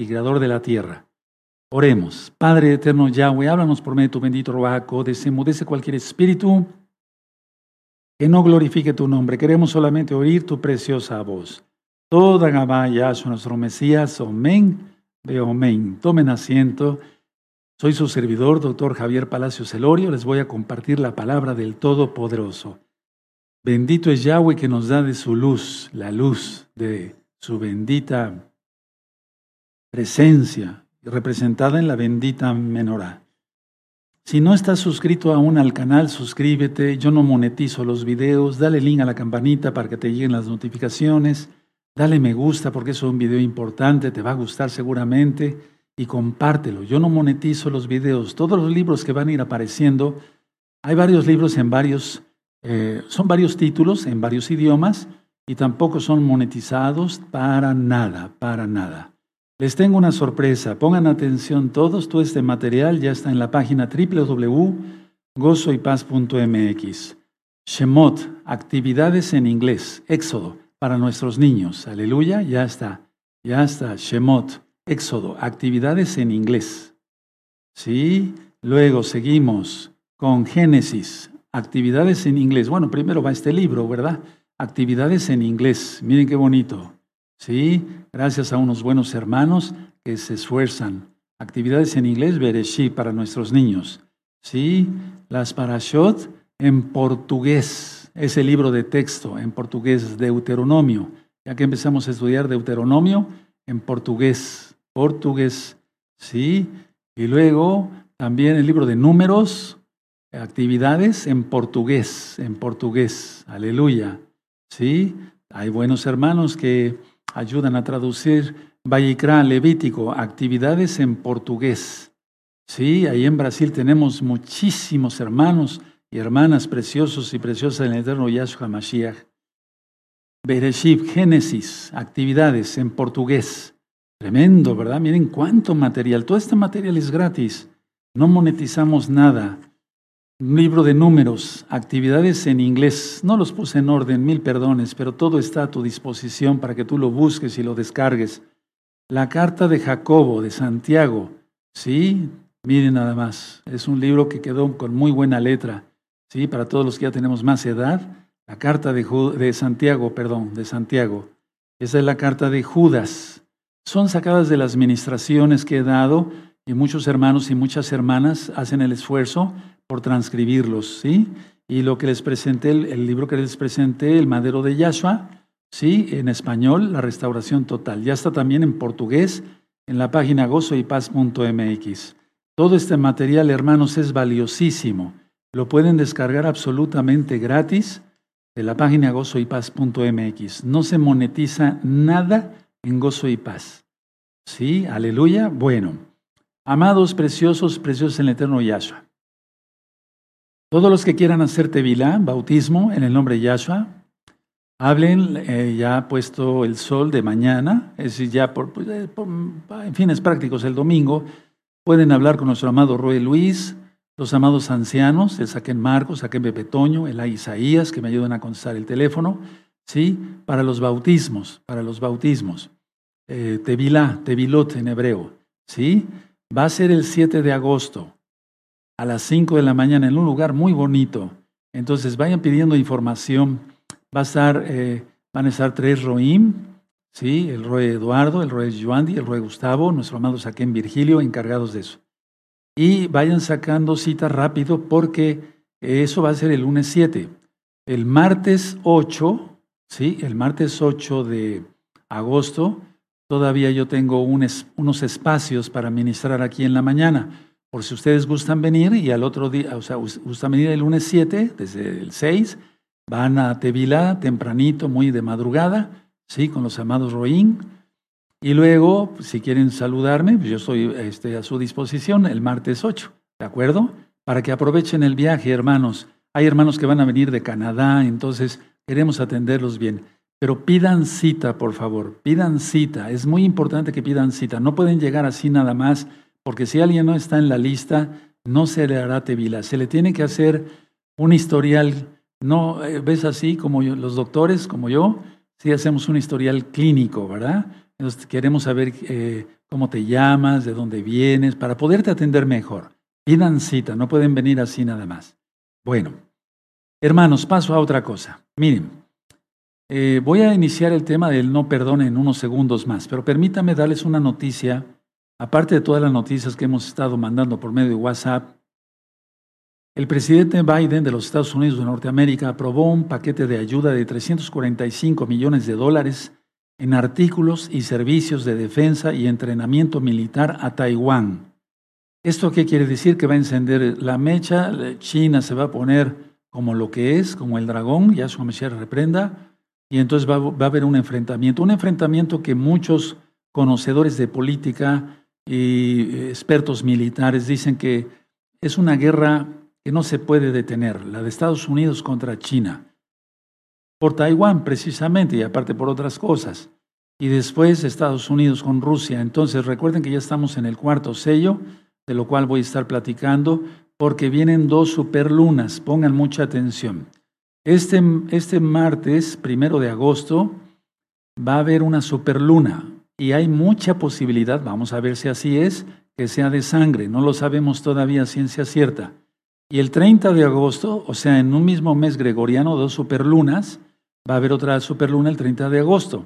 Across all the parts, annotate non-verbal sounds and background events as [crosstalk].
y creador de la tierra. Oremos. Padre eterno Yahweh, háblanos por medio de tu bendito robaco, desemudece cualquier espíritu que no glorifique tu nombre. Queremos solamente oír tu preciosa voz. Toda Gabá Yahshua, nuestro Mesías, Omen, veo Omen. Tomen asiento. Soy su servidor, doctor Javier Palacio Celorio. Les voy a compartir la palabra del Todopoderoso. Bendito es Yahweh que nos da de su luz, la luz de su bendita presencia, representada en la bendita menorá. Si no estás suscrito aún al canal, suscríbete. Yo no monetizo los videos. Dale link a la campanita para que te lleguen las notificaciones. Dale me gusta porque es un video importante, te va a gustar seguramente. Y compártelo. Yo no monetizo los videos. Todos los libros que van a ir apareciendo, hay varios libros en varios, eh, son varios títulos en varios idiomas y tampoco son monetizados para nada, para nada. Les tengo una sorpresa. Pongan atención todos. Todo este material ya está en la página www.gozoypaz.mx. Shemot, actividades en inglés, Éxodo, para nuestros niños. Aleluya, ya está. Ya está. Shemot, Éxodo, actividades en inglés. ¿Sí? Luego seguimos con Génesis, actividades en inglés. Bueno, primero va este libro, ¿verdad? Actividades en inglés. Miren qué bonito. ¿sí? Gracias a unos buenos hermanos que se esfuerzan. Actividades en inglés, Bereshit, para nuestros niños, ¿sí? Las parashot en portugués, ese libro de texto en portugués, Deuteronomio. Ya que empezamos a estudiar Deuteronomio en portugués, portugués, ¿sí? Y luego también el libro de números, actividades en portugués, en portugués, aleluya, ¿sí? Hay buenos hermanos que ayudan a traducir Vallicrá, Levítico, actividades en portugués. Sí, ahí en Brasil tenemos muchísimos hermanos y hermanas preciosos y preciosas en el eterno Yahshua Mashiach. Bereshit, Génesis, actividades en portugués. Tremendo, ¿verdad? Miren cuánto material. Todo este material es gratis. No monetizamos nada. Libro de números, actividades en inglés. No los puse en orden, mil perdones, pero todo está a tu disposición para que tú lo busques y lo descargues. La carta de Jacobo, de Santiago. Sí, miren nada más. Es un libro que quedó con muy buena letra. Sí, para todos los que ya tenemos más edad. La carta de, de Santiago, perdón, de Santiago. Esa es la carta de Judas. Son sacadas de las ministraciones que he dado y muchos hermanos y muchas hermanas hacen el esfuerzo por transcribirlos, ¿sí? Y lo que les presenté, el, libro que les presenté, El Madero de Yahshua, ¿sí? En español, La Restauración Total. Ya está también en portugués en la página gozoypaz.mx. Todo este material, hermanos, es valiosísimo. Lo pueden descargar absolutamente gratis de la página gozoypaz.mx. No se monetiza nada en Gozo y Paz. ¿Sí? Aleluya. Bueno, amados, preciosos, preciosos en el eterno Yahshua. Todos los que quieran hacer tevilá, bautismo en el nombre de Yahshua, hablen eh, ya puesto el sol de mañana, es decir, ya por, pues, eh, en fines prácticos el domingo, pueden hablar con nuestro amado Roy Luis, los amados ancianos, el Saquen Marcos, Saquen Pepe Toño, el Isaías, que me ayudan a contestar el teléfono, ¿sí? Para los bautismos, para los bautismos. Eh, tevilá, tevilot en hebreo, ¿sí? Va a ser el 7 de agosto a las 5 de la mañana en un lugar muy bonito. Entonces vayan pidiendo información. Va a estar, eh, van a estar tres Roim, ¿sí? el Roy Eduardo, el Roy Joandi, el Roy Gustavo, nuestro amado Saquén Virgilio, encargados de eso. Y vayan sacando cita rápido porque eso va a ser el lunes 7. El martes 8, ¿sí? el martes 8 de agosto, todavía yo tengo unos espacios para ministrar aquí en la mañana. Por si ustedes gustan venir y al otro día, o sea, gustan venir el lunes 7, desde el 6, van a Tevila tempranito, muy de madrugada, ¿sí? Con los amados Roín. Y luego, si quieren saludarme, pues yo estoy este, a su disposición el martes 8, ¿de acuerdo? Para que aprovechen el viaje, hermanos. Hay hermanos que van a venir de Canadá, entonces queremos atenderlos bien. Pero pidan cita, por favor, pidan cita. Es muy importante que pidan cita. No pueden llegar así nada más porque si alguien no está en la lista, no se le hará tevila. Se le tiene que hacer un historial, no eh, ves así como los doctores, como yo, sí hacemos un historial clínico, ¿verdad? Entonces, queremos saber eh, cómo te llamas, de dónde vienes, para poderte atender mejor. Pidan cita, no pueden venir así nada más. Bueno, hermanos, paso a otra cosa. Miren, eh, voy a iniciar el tema del no perdón en unos segundos más, pero permítame darles una noticia, aparte de todas las noticias que hemos estado mandando por medio de WhatsApp. El presidente Biden de los Estados Unidos de Norteamérica aprobó un paquete de ayuda de 345 millones de dólares en artículos y servicios de defensa y entrenamiento militar a Taiwán. ¿Esto qué quiere decir? Que va a encender la mecha, China se va a poner como lo que es, como el dragón, ya su Mesías reprenda, y entonces va, va, a haber un enfrentamiento, un enfrentamiento que muchos conocedores de política y expertos militares dicen que es una guerra que no se puede detener, la de Estados Unidos contra China por Taiwán precisamente y aparte por otras cosas. Y después Estados Unidos con Rusia. Entonces recuerden que ya estamos en el cuarto sello, de lo cual voy a estar platicando, porque vienen dos superlunas. Pongan mucha atención. Este, este martes, primero de agosto, va a haber una superluna y hay mucha posibilidad, vamos a ver si así es, que sea de sangre. No lo sabemos todavía ciencia cierta. Y el 30 de agosto, o sea, en un mismo mes gregoriano, dos superlunas, Va a haber otra superluna el 30 de agosto.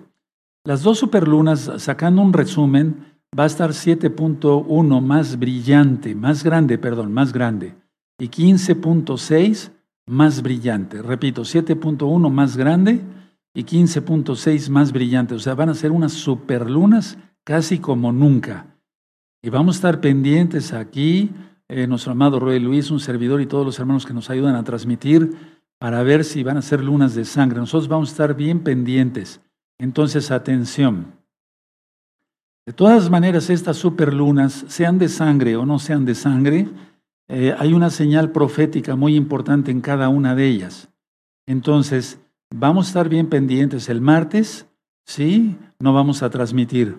Las dos superlunas, sacando un resumen, va a estar 7.1 más brillante, más grande, perdón, más grande, y 15.6 más brillante. Repito, 7.1 más grande y 15.6 más brillante. O sea, van a ser unas superlunas casi como nunca. Y vamos a estar pendientes aquí, eh, nuestro amado Roy Luis, un servidor y todos los hermanos que nos ayudan a transmitir para ver si van a ser lunas de sangre. Nosotros vamos a estar bien pendientes. Entonces, atención. De todas maneras, estas superlunas, sean de sangre o no sean de sangre, eh, hay una señal profética muy importante en cada una de ellas. Entonces, vamos a estar bien pendientes el martes, sí, no vamos a transmitir.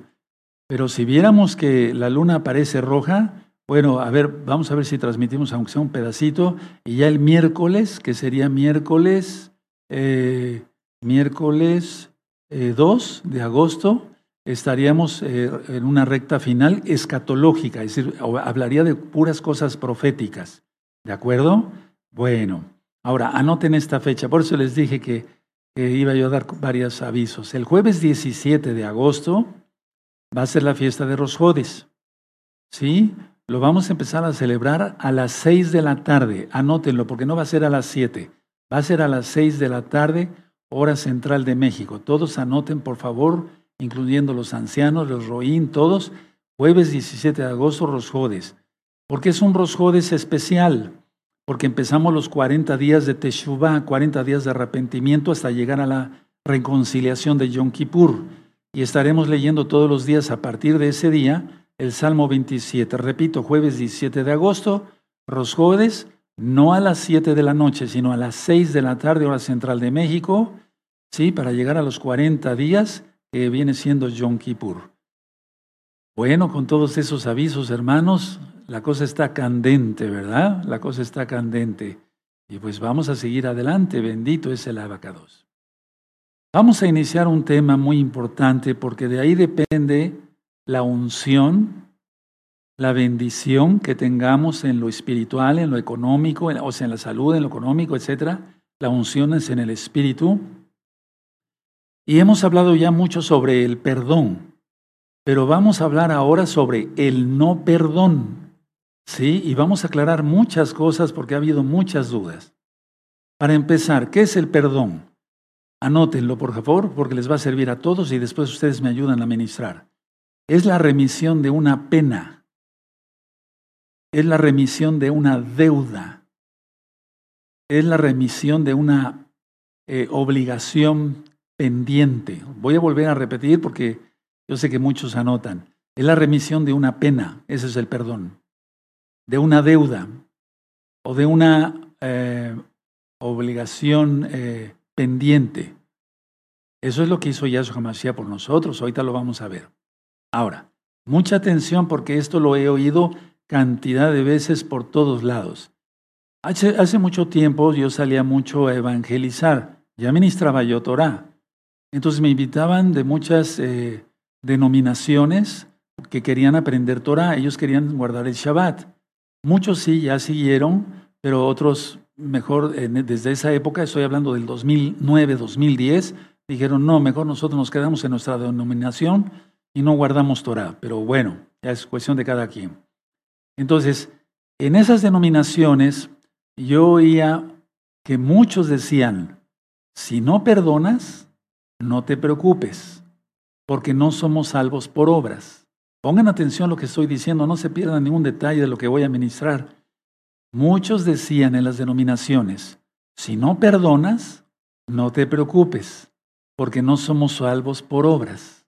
Pero si viéramos que la luna aparece roja, bueno, a ver, vamos a ver si transmitimos aunque sea un pedacito. Y ya el miércoles, que sería miércoles, eh, miércoles 2 eh, de agosto, estaríamos eh, en una recta final escatológica, es decir, hablaría de puras cosas proféticas. ¿De acuerdo? Bueno, ahora anoten esta fecha. Por eso les dije que, iba yo a dar varios avisos. El jueves 17 de agosto va a ser la fiesta de Rosjodes. ¿Sí? Lo vamos a empezar a celebrar a las seis de la tarde. Anótenlo, porque no va a ser a las siete. Va a ser a las seis de la tarde, hora central de México. Todos anoten, por favor, incluyendo los ancianos, los roín, todos. Jueves 17 de agosto, Rosjodes. Porque es un Rosjodes especial. Porque empezamos los 40 días de Teshuvah, 40 días de arrepentimiento hasta llegar a la reconciliación de Yom Kippur. Y estaremos leyendo todos los días a partir de ese día el Salmo 27. Repito, jueves 17 de agosto, Rosjodes, no a las 7 de la noche, sino a las 6 de la tarde, hora central de México, ¿sí? para llegar a los 40 días que viene siendo Yom Kippur. Bueno, con todos esos avisos, hermanos, la cosa está candente, ¿verdad? La cosa está candente. Y pues vamos a seguir adelante, bendito es el abacados. Vamos a iniciar un tema muy importante porque de ahí depende la unción, la bendición que tengamos en lo espiritual, en lo económico, o sea, en la salud, en lo económico, etc. La unción es en el espíritu. Y hemos hablado ya mucho sobre el perdón, pero vamos a hablar ahora sobre el no perdón. ¿Sí? Y vamos a aclarar muchas cosas porque ha habido muchas dudas. Para empezar, ¿qué es el perdón? Anótenlo, por favor, porque les va a servir a todos y después ustedes me ayudan a ministrar es la remisión de una pena, es la remisión de una deuda, es la remisión de una eh, obligación pendiente. Voy a volver a repetir porque yo sé que muchos anotan. Es la remisión de una pena, ese es el perdón, de una deuda o de una eh, obligación eh, pendiente. Eso es lo que hizo Yahshua Mashiach por nosotros, ahorita lo vamos a ver. Ahora, mucha atención porque esto lo he oído cantidad de veces por todos lados. Hace, mucho tiempo yo salía mucho a evangelizar, ya ministraba yo Torah. Entonces me invitaban de muchas, eh, denominaciones que querían aprender Torah, ellos querían guardar el Shabbat. Muchos sí, ya siguieron, pero otros mejor, desde esa época, estoy hablando del 2009, 2010, dijeron, no, mejor nosotros nos quedamos en nuestra denominación y no guardamos Torah. Pero bueno, ya es cuestión de cada quien. Entonces, en esas denominaciones, yo oía que muchos decían, si no perdonas, no te preocupes, porque no somos salvos por obras. Pongan atención a lo que estoy diciendo, no se pierdan ningún detalle de lo que voy a ministrar. Muchos decían en las denominaciones, si no perdonas, no te preocupes, porque no somos salvos por obras.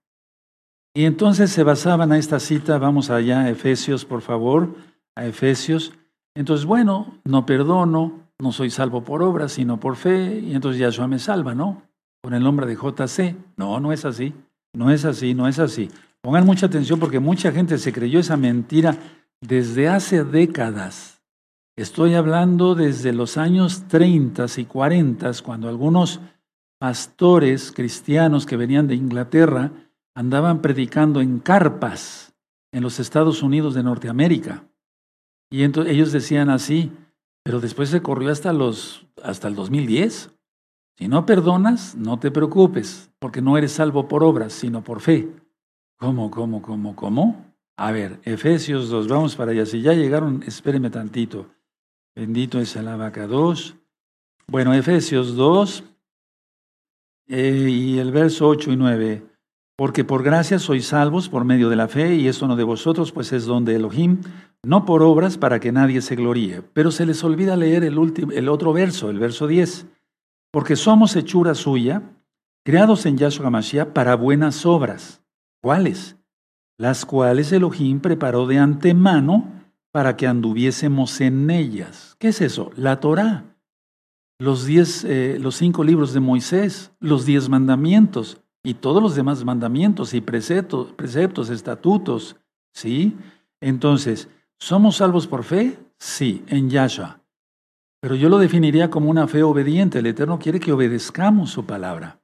Y entonces se basaban a esta cita, vamos allá a Efesios, por favor, a Efesios. Entonces, bueno, no perdono, no soy salvo por obras, sino por fe, y entonces Yahshua me salva, ¿no? Con el nombre de JC. No, no es así, no es así, no es así. Pongan mucha atención porque mucha gente se creyó esa mentira desde hace décadas. Estoy hablando desde los años 30 y 40, cuando algunos pastores cristianos que venían de Inglaterra andaban predicando en carpas en los Estados Unidos de Norteamérica. Y entonces ellos decían así, pero después se corrió hasta, los, hasta el 2010. Si no perdonas, no te preocupes, porque no eres salvo por obras, sino por fe. ¿Cómo, cómo, cómo, cómo? A ver, Efesios 2, vamos para allá. Si ya llegaron, espérenme tantito. Bendito es el abacados. Bueno, Efesios 2 eh, y el verso 8 y 9. Porque por gracia sois salvos por medio de la fe, y esto no de vosotros, pues es don de Elohim, no por obras para que nadie se gloríe. Pero se les olvida leer el, último, el otro verso, el verso 10. Porque somos hechura suya, creados en Yahshua Mashiach para buenas obras. ¿Cuáles? Las cuales Elohim preparó de antemano para que anduviésemos en ellas. ¿Qué es eso? La Torah. Los, diez, eh, los cinco libros de Moisés, los diez mandamientos y todos los demás mandamientos y preceptos, preceptos, estatutos, ¿sí? Entonces, ¿somos salvos por fe? Sí, en Yahshua. Pero yo lo definiría como una fe obediente. El Eterno quiere que obedezcamos su palabra.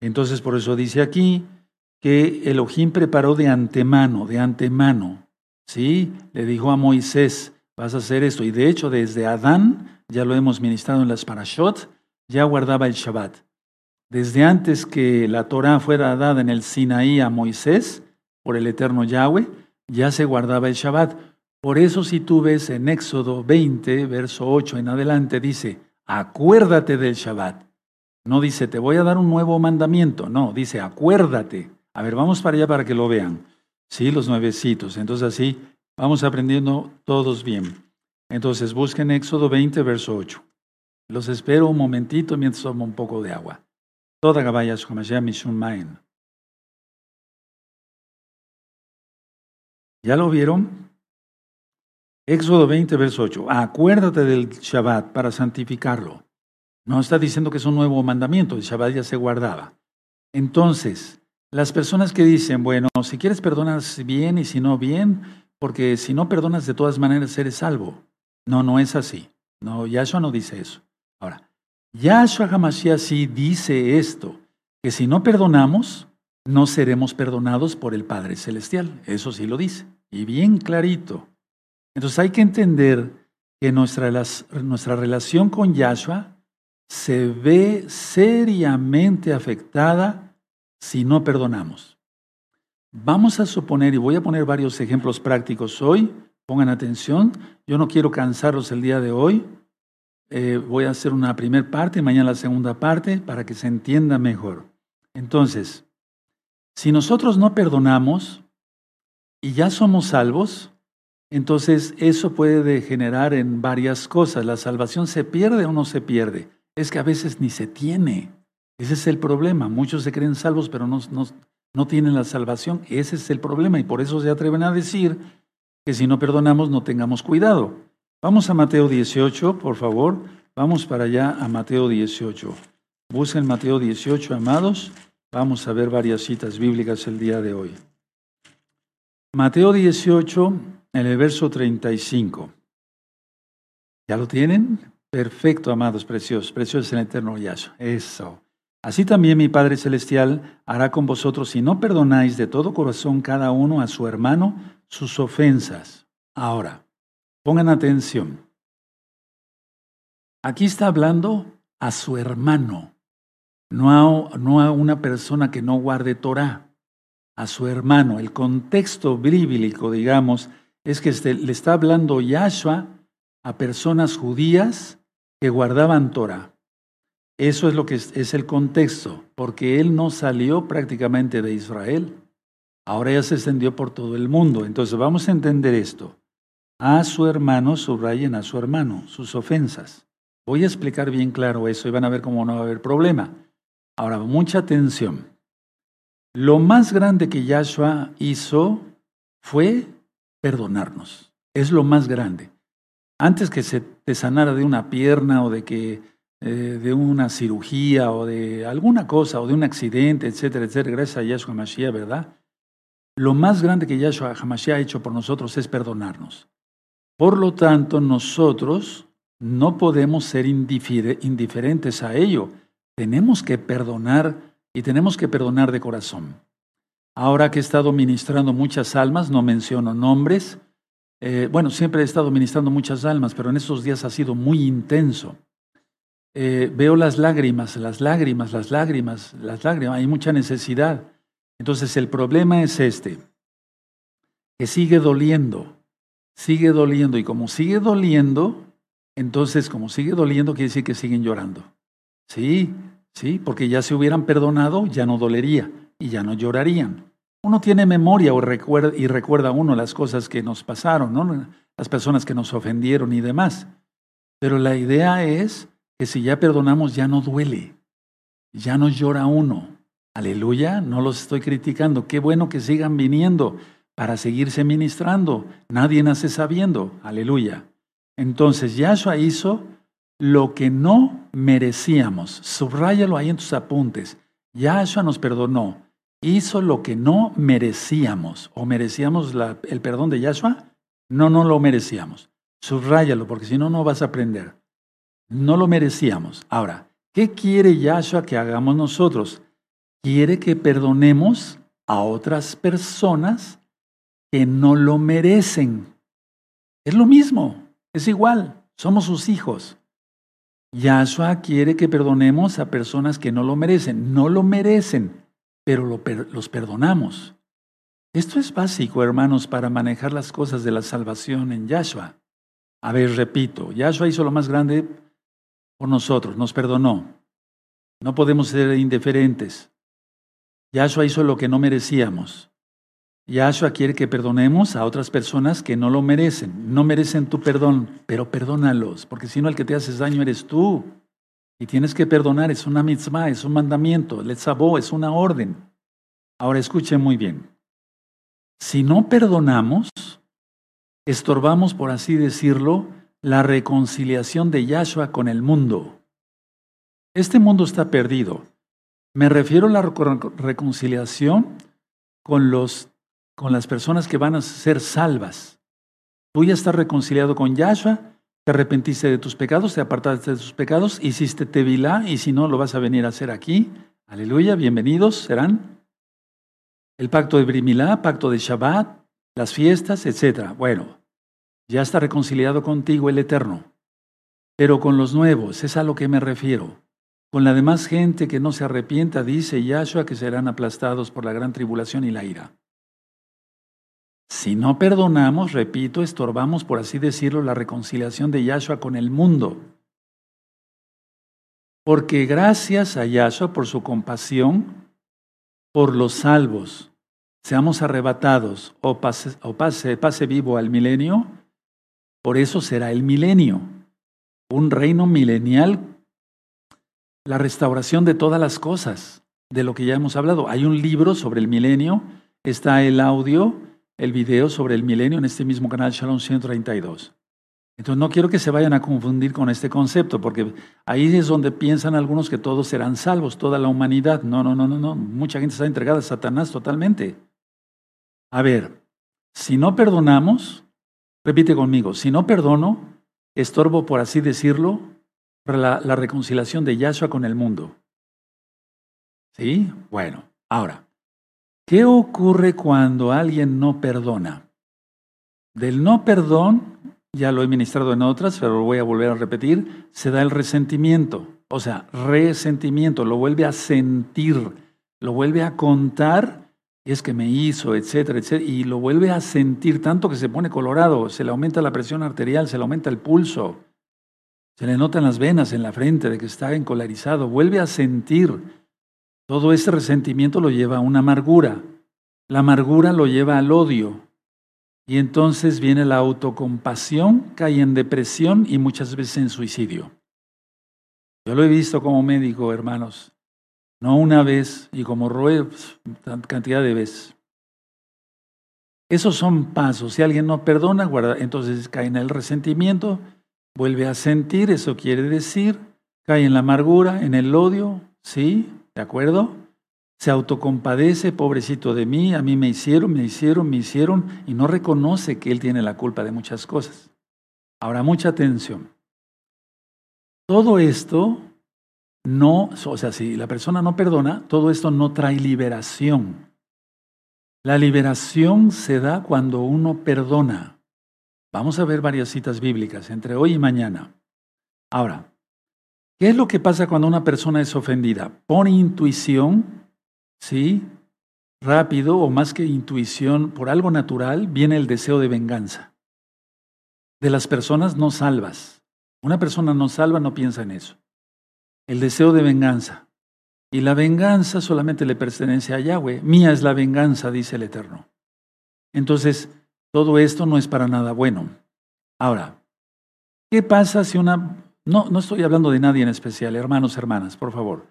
Entonces, por eso dice aquí que Elohim preparó de antemano, de antemano, ¿sí? Le dijo a Moisés, vas a hacer esto. Y de hecho, desde Adán, ya lo hemos ministrado en las parashot, ya guardaba el Shabbat. Desde antes que la Torah fuera dada en el Sinaí a Moisés por el eterno Yahweh, ya se guardaba el Shabbat. Por eso si tú ves en Éxodo 20, verso 8 en adelante, dice, acuérdate del Shabbat. No dice, te voy a dar un nuevo mandamiento. No, dice, acuérdate. A ver, vamos para allá para que lo vean. Sí, los nuevecitos. Entonces así vamos aprendiendo todos bien. Entonces busquen Éxodo 20, verso 8. Los espero un momentito mientras tomo un poco de agua. Toda Gabaya Mishun Main. ¿Ya lo vieron? Éxodo 20, verso 8. Acuérdate del Shabbat para santificarlo. No está diciendo que es un nuevo mandamiento, el Shabbat ya se guardaba. Entonces, las personas que dicen, bueno, si quieres perdonas bien y si no bien, porque si no perdonas de todas maneras eres salvo. No, no es así. No, Yahshua no dice eso. Ahora, Yahshua Hamashiach sí dice esto, que si no perdonamos, no seremos perdonados por el Padre Celestial. Eso sí lo dice. Y bien clarito. Entonces hay que entender que nuestra, nuestra relación con Yahshua se ve seriamente afectada si no perdonamos. Vamos a suponer, y voy a poner varios ejemplos prácticos hoy, pongan atención, yo no quiero cansarlos el día de hoy, eh, voy a hacer una primera parte, mañana la segunda parte, para que se entienda mejor. Entonces, si nosotros no perdonamos y ya somos salvos, entonces eso puede degenerar en varias cosas. La salvación se pierde o no se pierde. Es que a veces ni se tiene. Ese es el problema. Muchos se creen salvos, pero no, no, no tienen la salvación. Ese es el problema y por eso se atreven a decir que si no perdonamos no tengamos cuidado. Vamos a Mateo 18, por favor. Vamos para allá a Mateo 18. Busquen Mateo 18, amados. Vamos a ver varias citas bíblicas el día de hoy. Mateo 18, en el verso 35. ¿Ya lo tienen? Perfecto, amados, preciosos. Preciosos en el eterno Yahshua. Eso. Así también mi Padre Celestial hará con vosotros si no perdonáis de todo corazón cada uno a su hermano sus ofensas. Ahora, pongan atención. Aquí está hablando a su hermano, no a, no a una persona que no guarde Torah, a su hermano. El contexto bíblico, digamos, es que este, le está hablando Yahshua a personas judías que guardaban Torah. Eso es lo que es, el contexto, porque él no salió prácticamente de Israel. Ahora ya se extendió por todo el mundo. Entonces vamos a entender esto. A su hermano, subrayen a su hermano, sus ofensas. Voy a explicar bien claro eso y van a ver cómo no va a haber problema. Ahora, mucha atención. Lo más grande que Yahshua hizo fue perdonarnos. Es lo más grande. Antes que se te sanara de una pierna o de que eh, de una cirugía o de alguna cosa o de un accidente, etcétera, etcétera, gracias a Yahshua Mashiach, ¿verdad? Lo más grande que Yahshua Mashiach ha hecho por nosotros es perdonarnos. Por lo tanto, nosotros no podemos ser indiferentes a ello. Tenemos que perdonar y tenemos que perdonar de corazón. Ahora que he estado ministrando muchas almas, no menciono nombres, eh, bueno, siempre he estado ministrando muchas almas, pero en estos días ha sido muy intenso. Eh, veo las lágrimas, las lágrimas, las lágrimas, las lágrimas, hay mucha necesidad. Entonces el problema es este, que sigue doliendo, sigue doliendo y como sigue doliendo, entonces como sigue doliendo quiere decir que siguen llorando. Sí, sí, porque ya se hubieran perdonado, ya no dolería y ya no llorarían. Uno tiene memoria o recuerda, y recuerda uno las cosas que nos pasaron, ¿no? las personas que nos ofendieron y demás. Pero la idea es que si ya perdonamos ya no duele, ya no llora uno. Aleluya, no los estoy criticando. Qué bueno que sigan viniendo para seguirse ministrando. Nadie nace sabiendo. Aleluya. Entonces Yahshua hizo lo que no merecíamos. Subráyalo ahí en tus apuntes. Yahshua nos perdonó. Hizo lo que no merecíamos. ¿O merecíamos el perdón de Yahshua? No, no lo merecíamos. Subráyalo porque si no, no vas a aprender. No lo merecíamos. Ahora, ¿qué quiere Yahshua que hagamos nosotros? Quiere que perdonemos a otras personas que no lo merecen. Es lo mismo, es igual, somos sus hijos. Yahshua quiere que perdonemos a personas que no lo merecen. No lo merecen, pero los perdonamos. Esto es básico, hermanos, para manejar las cosas de la salvación en Yahshua. A ver, repito, Yahshua hizo lo más grande por nosotros, nos perdonó. No podemos ser indiferentes. Yahshua hizo lo que no merecíamos. Yahshua quiere que perdonemos a otras personas que no lo merecen. No merecen tu perdón, pero perdónalos, porque si no el que te haces daño eres tú. Y tienes que perdonar, es una mitzvah, es un mandamiento, el es una orden. Ahora escuchen muy bien. Si no perdonamos, estorbamos, por así decirlo, la reconciliación de Yahshua con el mundo. Este mundo está perdido. Me refiero a la reconciliación con, los, con las personas que van a ser salvas. Tú ya estás reconciliado con Yahshua, te arrepentiste de tus pecados, te apartaste de tus pecados, hiciste tevilá y si no lo vas a venir a hacer aquí. Aleluya, bienvenidos serán. El pacto de Brimilá, pacto de Shabbat, las fiestas, etc. Bueno, ya está reconciliado contigo el Eterno. Pero con los nuevos, es a lo que me refiero. Con la demás gente que no se arrepienta, dice Yahshua que serán aplastados por la gran tribulación y la ira. Si no perdonamos, repito, estorbamos, por así decirlo, la reconciliación de Yahshua con el mundo. Porque gracias a Yahshua por su compasión, por los salvos, seamos arrebatados o pase, pase vivo al milenio, por eso será el milenio, un reino milenial, la restauración de todas las cosas, de lo que ya hemos hablado. Hay un libro sobre el milenio, está el audio, el video sobre el milenio en este mismo canal Shalom 132. Entonces no quiero que se vayan a confundir con este concepto, porque ahí es donde piensan algunos que todos serán salvos, toda la humanidad. No, no, no, no, no. Mucha gente está entregada a Satanás totalmente. A ver, si no perdonamos, Repite conmigo, si no perdono, estorbo, por así decirlo, la, la reconciliación de Yahshua con el mundo. ¿Sí? Bueno, ahora, ¿qué ocurre cuando alguien no perdona? Del no perdón, ya lo he ministrado en otras, pero lo voy a volver a repetir, se da el resentimiento. O sea, resentimiento, lo vuelve a sentir, lo vuelve a contar, y es que me hizo, etcétera, etcétera, y lo vuelve a sentir tanto que se pone colorado, se le aumenta la presión arterial, se le aumenta el pulso, se le notan las venas en la frente de que está encolarizado, vuelve a sentir. Todo ese resentimiento lo lleva a una amargura. La amargura lo lleva al odio. Y entonces viene la autocompasión, cae en depresión y muchas veces en suicidio. Yo lo he visto como médico, hermanos. No una vez y como Roe, cantidad de veces. Esos son pasos. Si alguien no perdona, guarda, entonces cae en el resentimiento, vuelve a sentir, eso quiere decir, cae en la amargura, en el odio, ¿sí? ¿De acuerdo? Se autocompadece, pobrecito de mí, a mí me hicieron, me hicieron, me hicieron, y no reconoce que él tiene la culpa de muchas cosas. Ahora, mucha atención. Todo esto no, o sea, si la persona no perdona, todo esto no trae liberación. La liberación se da cuando uno perdona. Vamos a ver varias citas bíblicas entre hoy y mañana. Ahora, ¿qué es lo que pasa cuando una persona es ofendida? Por intuición, ¿sí? Rápido o más que intuición, por algo natural, viene el deseo de venganza. De las personas no salvas. Una persona no salva no piensa en eso. El deseo de venganza. Y la venganza solamente le pertenece a Yahweh. Mía es la venganza, dice el Eterno. Entonces, todo esto no es para nada bueno. Ahora, ¿qué pasa si una... No, no estoy hablando de nadie en especial, hermanos, hermanas, por favor.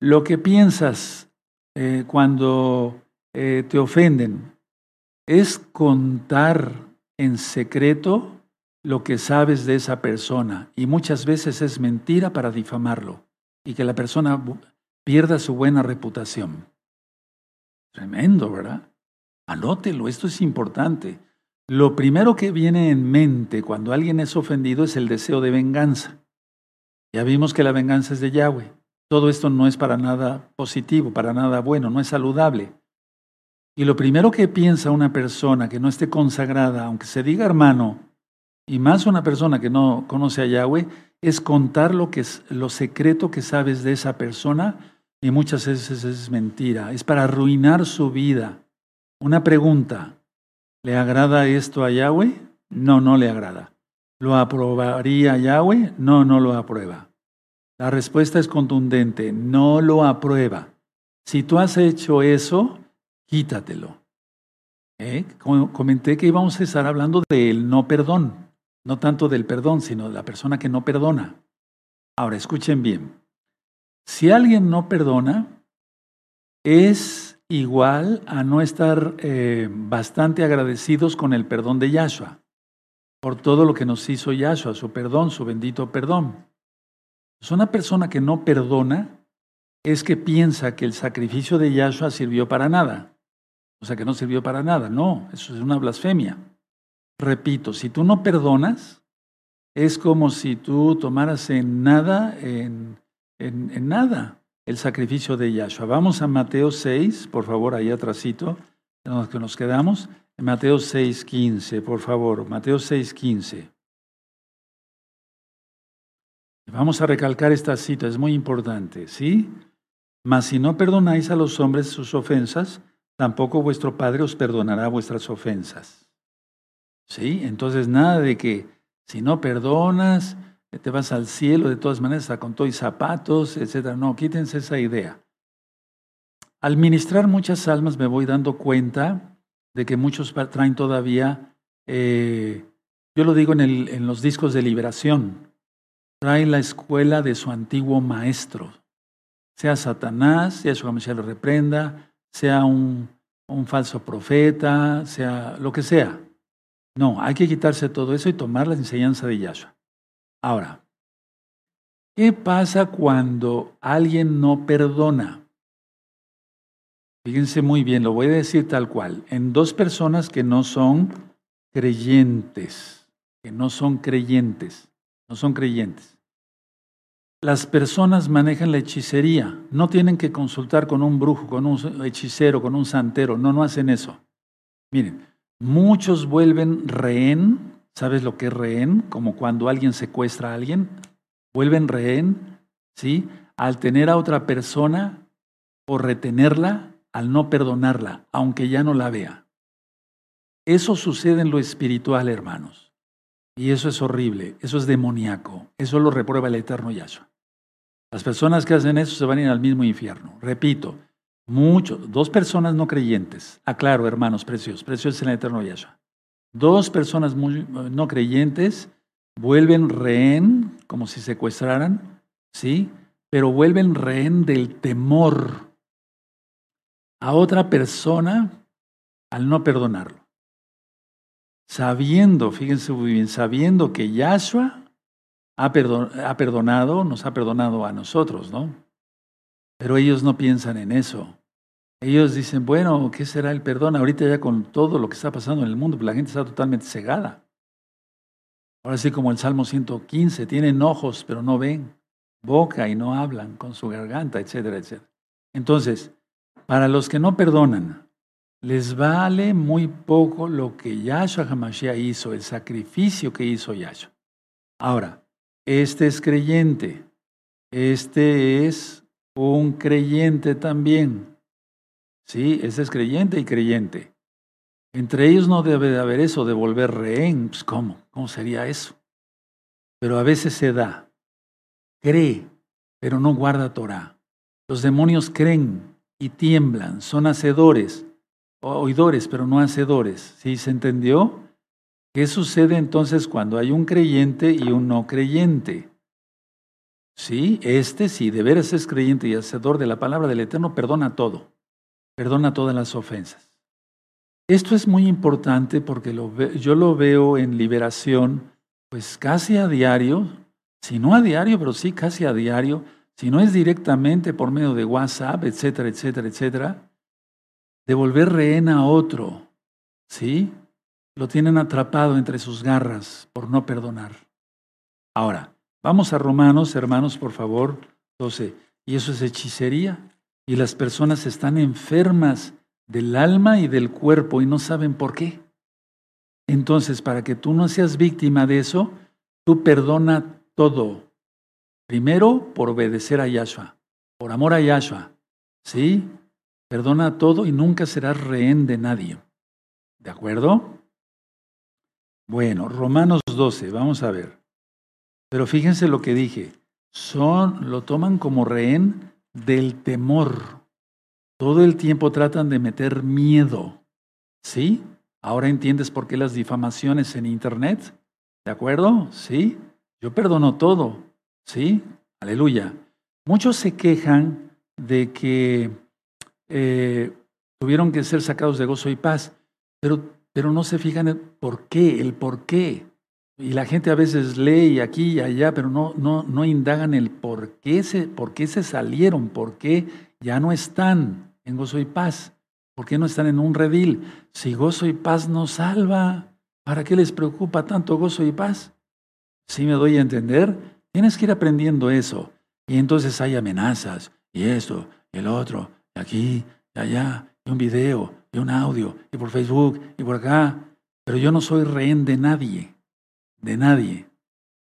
Lo que piensas eh, cuando eh, te ofenden es contar en secreto lo que sabes de esa persona y muchas veces es mentira para difamarlo y que la persona pierda su buena reputación. Tremendo, ¿verdad? Anótelo, esto es importante. Lo primero que viene en mente cuando alguien es ofendido es el deseo de venganza. Ya vimos que la venganza es de Yahweh. Todo esto no es para nada positivo, para nada bueno, no es saludable. Y lo primero que piensa una persona que no esté consagrada, aunque se diga hermano, y más una persona que no conoce a Yahweh, es contar lo, que es, lo secreto que sabes de esa persona y muchas veces es mentira. Es para arruinar su vida. Una pregunta, ¿le agrada esto a Yahweh? No, no le agrada. ¿Lo aprobaría Yahweh? No, no lo aprueba. La respuesta es contundente, no lo aprueba. Si tú has hecho eso, quítatelo. ¿Eh? Comenté que íbamos a estar hablando del no perdón. No tanto del perdón, sino de la persona que no perdona. Ahora, escuchen bien. Si alguien no perdona, es igual a no estar eh, bastante agradecidos con el perdón de Yahshua, por todo lo que nos hizo Yahshua, su perdón, su bendito perdón. Es una persona que no perdona es que piensa que el sacrificio de Yahshua sirvió para nada. O sea, que no sirvió para nada. No, eso es una blasfemia. Repito, si tú no perdonas, es como si tú tomaras en nada, en, en, nada, el sacrificio de Yahshua. Vamos a Mateo 6, por favor, ahí atrásito, en los que nos quedamos. En Mateo 6, 15, por favor, Mateo 6, 15. Vamos a recalcar esta cita, es muy importante, ¿sí? Mas si no perdonáis a los hombres sus ofensas, tampoco vuestro Padre os perdonará vuestras ofensas. ¿Sí? Entonces nada de que si no perdonas, te vas al cielo de todas maneras con todo y zapatos, etc. No, quítense esa idea. Al ministrar muchas almas me voy dando cuenta de que muchos traen todavía, eh, yo lo digo en, los discos de liberación, traen la escuela de su antiguo maestro, sea Satanás, sea su lo reprenda, sea un, un falso profeta, sea lo que sea. No, hay que quitarse todo eso y tomar la enseñanza de Yahshua. Ahora, ¿qué pasa cuando alguien no perdona? Fíjense muy bien, lo voy a decir tal cual. En dos personas que no son creyentes, que no son creyentes, no son creyentes. las personas manejan la hechicería. No tienen que consultar con un brujo, con un hechicero, con un santero. No, no hacen eso. Miren, muchos vuelven rehén. ¿Sabes lo que es rehén? Como cuando alguien secuestra a alguien. Vuelven rehén, ¿sí? Al tener a otra persona o retenerla, al no perdonarla, aunque ya no la vea. Eso sucede en lo espiritual, hermanos. Y eso es horrible, eso es demoníaco, eso lo reprueba el eterno Yahshua. Las personas que hacen eso se van a ir al mismo infierno. Repito, muchos, dos personas no creyentes, aclaro hermanos preciosos, preciosos en el eterno Yahshua. Dos personas no creyentes vuelven rehén, como si secuestraran, ¿sí? Pero vuelven rehén del temor a otra persona al no perdonarlo. Sabiendo, fíjense muy bien, sabiendo que Yahshua ha, perdonado, nos ha perdonado a nosotros, ¿no? Pero ellos no piensan en eso. Ellos dicen, bueno, ¿qué será el perdón? Ahorita ya con todo lo que está pasando en el mundo, pues la gente está totalmente cegada. Ahora sí, como el Salmo 115, tienen ojos pero no ven, boca y no hablan con su garganta, etcétera, etcétera. Entonces, para los que no perdonan, les vale muy poco lo que Yahshua Hamashiach hizo, el sacrificio que hizo Yahshua. Ahora, este es creyente, este es un creyente también. Sí, este es creyente y creyente. Entre ellos no debe de haber eso de volver rehén. Pues, ¿Cómo? ¿Cómo sería eso? Pero a veces se da. Cree, pero no guarda Torah. Los demonios creen y tiemblan, son hacedores, oidores, pero no hacedores. ¿Sí se entendió? ¿Qué sucede entonces cuando hay un creyente y un no creyente? Sí, este sí, de veras es creyente y hacedor de la palabra del Eterno, perdona todo, perdona todas las ofensas. Esto es muy importante porque yo lo veo en liberación, pues casi a diario, si no a diario, pero sí casi a diario, si no es directamente por medio de WhatsApp, etcétera, etcétera, etcétera, de volver rehén a otro, ¿sí? Lo tienen atrapado entre sus garras por no perdonar. Ahora, vamos a Romanos, hermanos, por favor, 12. Y eso es hechicería. Y las personas están enfermas del alma y del cuerpo y no saben por qué. Entonces, para que tú no seas víctima de eso, tú perdona todo. Primero, por obedecer a Yahshua, por amor a Yahshua. ¿Sí? Perdona todo y nunca serás rehén de nadie. ¿De acuerdo? Bueno, Romanos 12, vamos a ver. Pero fíjense lo que dije. Son, lo toman como rehén del temor. Todo el tiempo tratan de meter miedo. ¿Sí? Ahora entiendes por qué las difamaciones en Internet. ¿De acuerdo? ¿Sí? Yo perdono todo. ¿Sí? Aleluya. Muchos se quejan de que eh, tuvieron que ser sacados de gozo y paz, pero, pero no se fijan en por qué, el por qué. Y la gente a veces lee aquí y allá, pero no, no, no indagan el por qué, se, por qué se salieron, por qué ya no están en gozo y paz, por qué no están en un redil. Si gozo y paz no salva, ¿para qué les preocupa tanto gozo y paz? Si me doy a entender? Tienes que ir aprendiendo eso. Y entonces hay amenazas, y esto, y el otro, y aquí, y allá, y un video, y un audio, y por Facebook, y por acá. Pero yo no soy rehén de nadie, de nadie.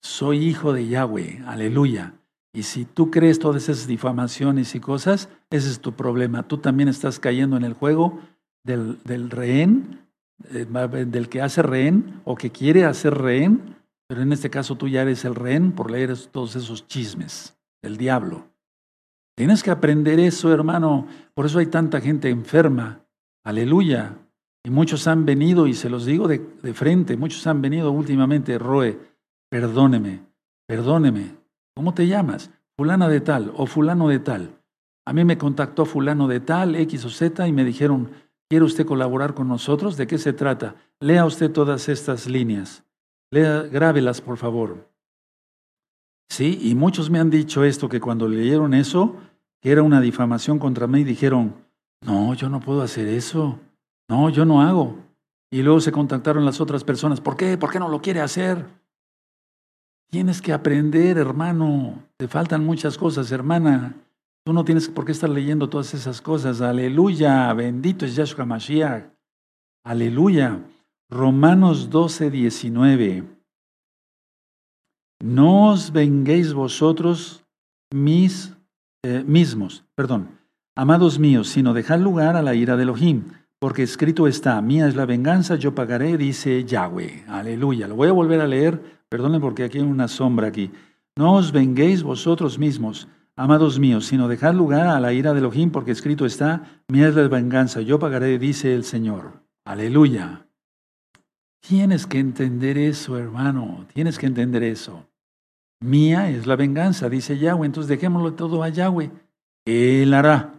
Soy hijo de Yahweh, aleluya. Y si tú crees todas esas difamaciones y cosas, ese es tu problema. Tú también estás cayendo en el juego del, del rehén, eh, del que hace rehén o que quiere hacer rehén pero en este caso tú ya eres el rehén por leer todos esos chismes del diablo. Tienes que aprender eso, hermano. Por eso hay tanta gente enferma. Aleluya. Y muchos han venido, y se los digo de, frente, muchos han venido últimamente, Roe, perdóneme, perdóneme. ¿Cómo te llamas? Fulana de tal o fulano de tal. A mí me contactó fulano de tal, X o Z, y me dijeron, ¿quiere usted colaborar con nosotros? ¿De qué se trata? Lea usted todas estas líneas. Lea, grábelas, por favor. Sí, y muchos me han dicho esto, que cuando leyeron eso, que era una difamación contra mí, dijeron, no, yo no puedo hacer eso. No, yo no hago. Y luego se contactaron las otras personas, ¿por qué? ¿Por qué no lo quiere hacer? Tienes que aprender, hermano. Te faltan muchas cosas, hermana. Tú no tienes por qué estar leyendo todas esas cosas. Aleluya, bendito es Yahshua Mashiach. Aleluya. Romanos 12, 19. No os venguéis vosotros mis, eh, mismos, perdón, amados míos, sino dejad lugar a la ira de Elohim, porque escrito está, mía es la venganza, yo pagaré, dice Yahweh. Aleluya. Lo voy a volver a leer, perdonen porque aquí hay una sombra aquí. No os venguéis vosotros mismos, amados míos, sino dejad lugar a la ira de Elohim, porque escrito está, mía es la venganza, yo pagaré, dice el Señor. Aleluya. Tienes que entender eso, hermano, tienes que entender eso. Mía es la venganza, dice Yahweh. Entonces dejémoslo todo a Yahweh. Él hará,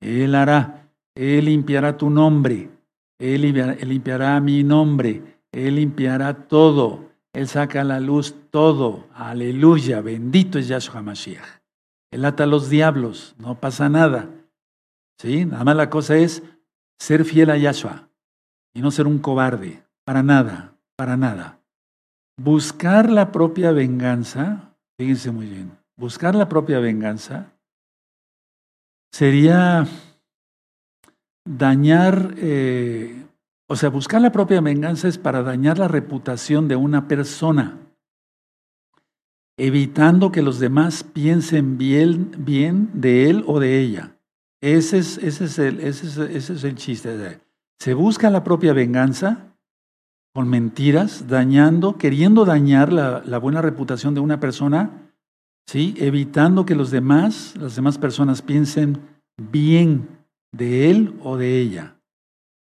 Él hará, Él limpiará tu nombre, Él limpiará, mi nombre, Él limpiará todo, Él saca a la luz todo. Aleluya, bendito es Yahshua Mashiach. Él ata a los diablos, no pasa nada. ¿Sí? Nada más la cosa es ser fiel a Yahshua y no ser un cobarde, para nada, para nada. Buscar la propia venganza, fíjense muy bien, buscar la propia venganza sería dañar, eh, o sea, buscar la propia venganza es para dañar la reputación de una persona, evitando que los demás piensen bien, bien de él o de ella. Ese es, ese es, el, ese es, ese es el chiste. Se busca la propia venganza con mentiras, dañando, queriendo dañar la, buena reputación de una persona, ¿sí? evitando que los demás, las demás personas piensen bien de él o de ella.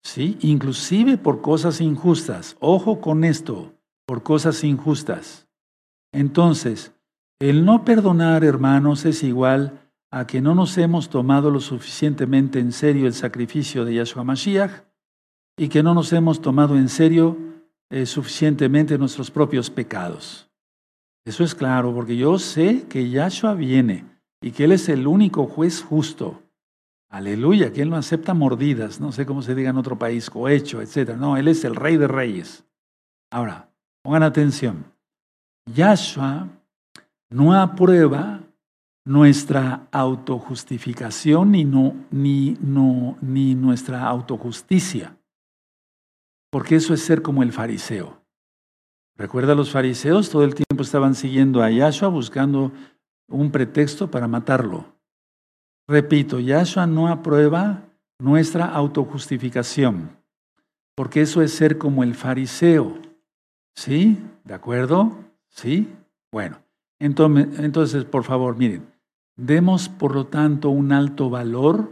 ¿sí? Inclusive por cosas injustas. Ojo con esto, por cosas injustas. Entonces, el no perdonar, hermanos, es igual a que no nos hemos tomado lo suficientemente en serio el sacrificio de Yahshua Mashiach y que no nos hemos tomado en serio eh, suficientemente nuestros propios pecados. Eso es claro, porque yo sé que Yahshua viene y que Él es el único juez justo. Aleluya, que Él no acepta mordidas, no sé cómo se diga en otro país, cohecho, etc. No, Él es el rey de reyes. Ahora, pongan atención. Yahshua no aprueba nuestra autojustificación ni, no, ni, no, ni nuestra autojusticia porque eso es ser como el fariseo. Recuerda, los fariseos todo el tiempo estaban siguiendo a Yahshua buscando un pretexto para matarlo. Repito, Yahshua no aprueba nuestra autojustificación, porque eso es ser como el fariseo. ¿Sí? ¿De acuerdo? ¿Sí? Bueno, entonces, por favor, miren, demos por lo tanto un alto valor,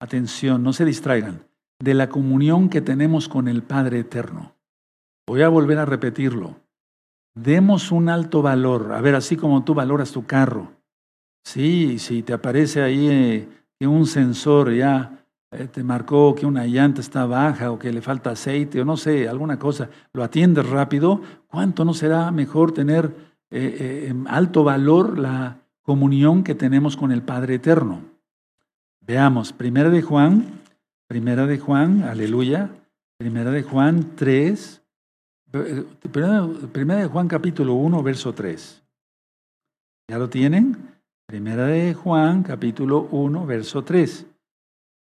atención, no se distraigan, de la comunión que tenemos con el Padre Eterno. Voy a volver a repetirlo. Demos un alto valor. A ver, así como tú valoras tu carro. Sí, si te aparece ahí eh, que un sensor ya eh, te marcó que una llanta está baja o que le falta aceite o no sé, alguna cosa, lo atiendes rápido, ¿cuánto no será mejor tener eh, en alto valor la comunión que tenemos con el Padre Eterno? Veamos, primera de Juan Primera de Juan, aleluya. Primera de Juan 3. Primera de Juan capítulo 1, verso 3. ¿Ya lo tienen? Primera de Juan capítulo 1, verso 3.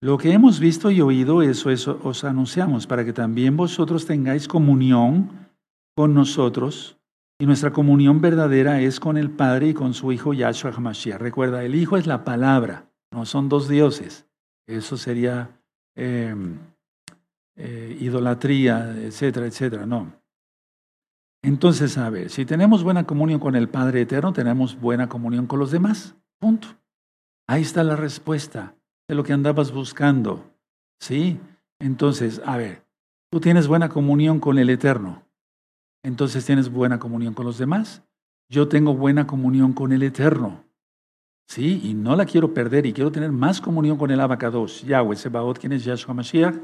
Lo que hemos visto y oído, eso, eso os anunciamos, para que también vosotros tengáis comunión con nosotros. Y nuestra comunión verdadera es con el Padre y con su Hijo Yahshua HaMashiach. Recuerda, el Hijo es la palabra, no son dos dioses. Eso sería Em, eh, idolatría, etcétera, etcétera. No. Entonces, a ver, si tenemos buena comunión con el Padre Eterno, tenemos buena comunión con los demás. Punto. Ahí está la respuesta de lo que andabas buscando. ¿Sí? Entonces, a ver, tú tienes buena comunión con el Eterno. Entonces tienes buena comunión con los demás. Yo tengo buena comunión con el Eterno. Sí, y no la quiero perder y quiero tener más comunión con el Abacados, Yahweh Sebaot, quien es Yahshua Mashiach,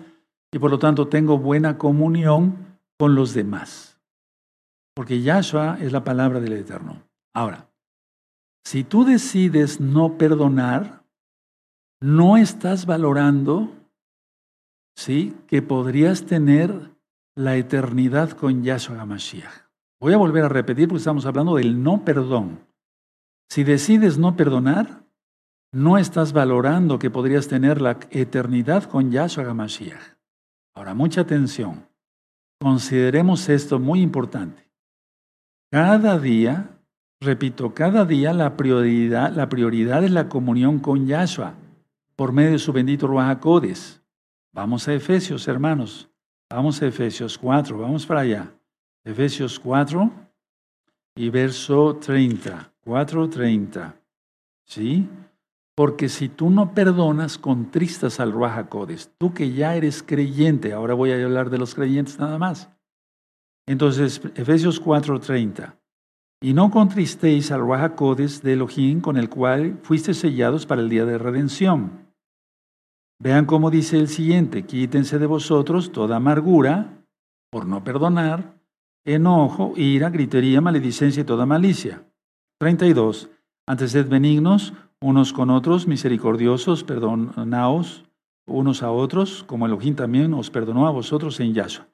y por lo tanto tengo buena comunión con los demás. Porque Yahshua es la palabra del Eterno. Ahora, si tú decides no perdonar, no estás valorando ¿sí? que podrías tener la eternidad con Yahshua Mashiach. Voy a volver a repetir porque estamos hablando del no perdón. Si decides no perdonar, no estás valorando que podrías tener la eternidad con Yahshua HaMashiach. Ahora, mucha atención. Consideremos esto muy importante. Cada día, repito, cada día la prioridad, la prioridad es la comunión con Yahshua por medio de su bendito Ruach Vamos a Efesios, hermanos. Vamos a Efesios 4, vamos para allá. Efesios 4 y verso 30. 4.30. ¿Sí? Porque si tú no perdonas, contristas al Ruach Tú que ya eres creyente, ahora voy a hablar de los creyentes nada más. Entonces, Efesios 4:30. Y no contristéis al Ruach de Elohim con el cual fuiste sellados para el día de redención. Vean cómo dice el siguiente, quítense de vosotros toda amargura, por no perdonar, enojo, ira, gritería, maledicencia y toda malicia. 32. Antes sed benignos unos con otros, misericordiosos, perdonaos unos a otros, como Elohim también os perdonó a vosotros en Yahshua.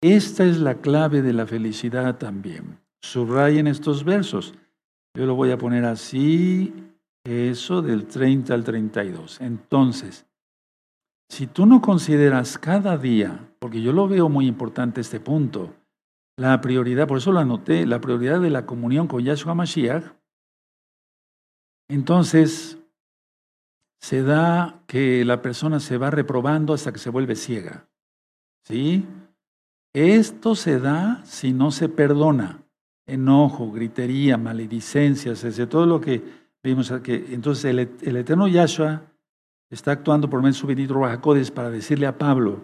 Esta es la clave de la felicidad también. Subrayen estos versos. Yo lo voy a poner así, eso del 30 al 32. Entonces, si tú no consideras cada día, porque yo lo veo muy importante este punto, la prioridad, por eso lo anoté, la prioridad de la comunión con Yahshua Mashiach, entonces se da que la persona se va reprobando hasta que se vuelve ciega. ¿Sí? Esto se da si no se perdona. Enojo, gritería, maledicencias, ese, todo lo que vimos aquí. Entonces el, el eterno Yahshua está actuando por medio de su bendito para decirle a Pablo,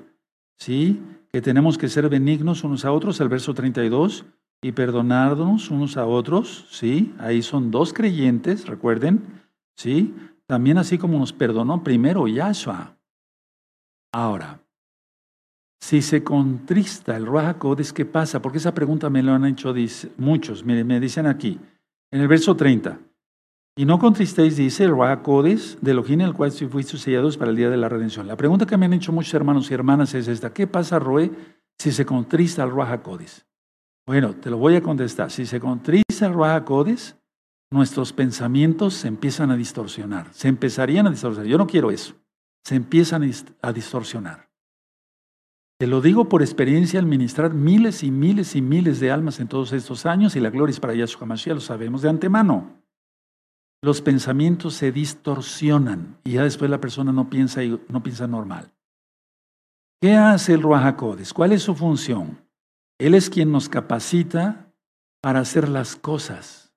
¿sí? Que tenemos que ser benignos unos a otros, el verso 32, y perdonarnos unos a otros, ¿sí? Ahí son dos creyentes, recuerden, ¿sí? También así como nos perdonó primero Yahshua. Ahora, si se contrista el Rajacodes, ¿qué pasa? Porque esa pregunta me lo han hecho muchos, me, me dicen aquí, en el verso 30. Y no contristéis, dice el Codes, de Elohim, el cual fuiste sellados para el día de la redención. La pregunta que me han hecho muchos hermanos y hermanas es esta: ¿qué pasa, Roe, si se contrista el Codes? Bueno, te lo voy a contestar. Si se contrista el Codes, nuestros pensamientos se empiezan a distorsionar. Se empezarían a distorsionar. Yo no quiero eso. Se empiezan a distorsionar. Te lo digo por experiencia al ministrar miles y miles y miles de almas en todos estos años y la gloria es para Yahshua Mashiach, lo sabemos de antemano los pensamientos se distorsionan y ya después la persona no piensa, no piensa normal. ¿Qué hace el Ruajacodes? ¿Cuál es su función? Él es quien nos capacita para hacer las cosas.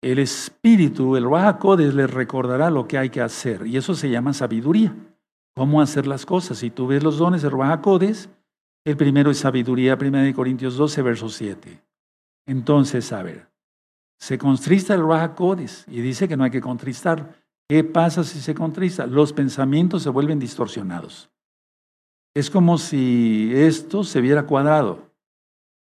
El espíritu, el Ruajacodes, les recordará lo que hay que hacer y eso se llama sabiduría. ¿Cómo hacer las cosas? Si tú ves los dones del Ruajacodes, el primero es sabiduría, 1 Corintios 12, verso 7. Entonces, a ver, se contrista el Raja y dice que no hay que contristar. ¿Qué pasa si se contrista? Los pensamientos se vuelven distorsionados. Es como si esto se viera cuadrado,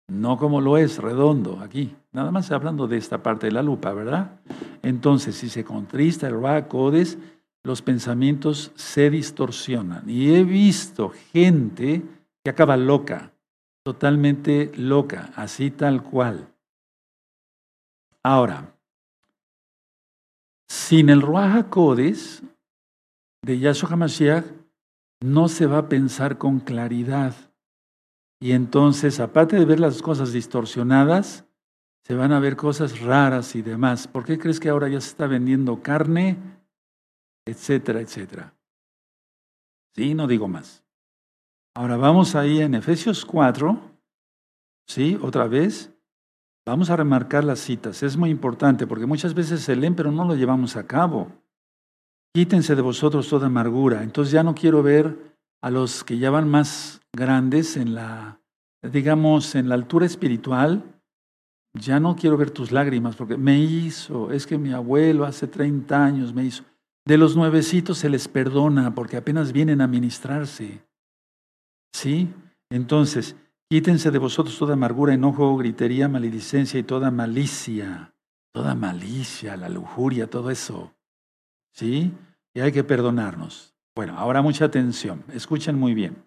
no como lo es, redondo, aquí. Nada más hablando de esta parte de la lupa, ¿verdad? Entonces, si se contrista el Raja los pensamientos se distorsionan. Y he visto gente que acaba loca, totalmente loca, así tal cual. Ahora, sin el Ruach Codes de Yahshua HaMashiach, no se va a pensar con claridad. Y entonces, aparte de ver las cosas distorsionadas, se van a ver cosas raras y demás. ¿Por qué crees que ahora ya se está vendiendo carne? Etcétera, etcétera. Sí, no digo más. Ahora vamos ahí en Efesios 4, sí, otra vez. Vamos a remarcar las citas, es muy importante porque muchas veces se leen pero no lo llevamos a cabo. Quítense de vosotros toda amargura. Entonces ya no quiero ver a los que ya van más grandes en la, digamos, en la altura espiritual. Ya no quiero ver tus lágrimas porque me hizo, es que mi abuelo hace 30 años me hizo. De los nuevecitos se les perdona porque apenas vienen a ministrarse. ¿Sí? Entonces, Quítense de vosotros toda amargura, enojo, gritería, maledicencia y toda malicia. Toda malicia, la lujuria, todo eso. ¿Sí? Y hay que perdonarnos. Bueno, ahora mucha atención. Escuchen muy bien.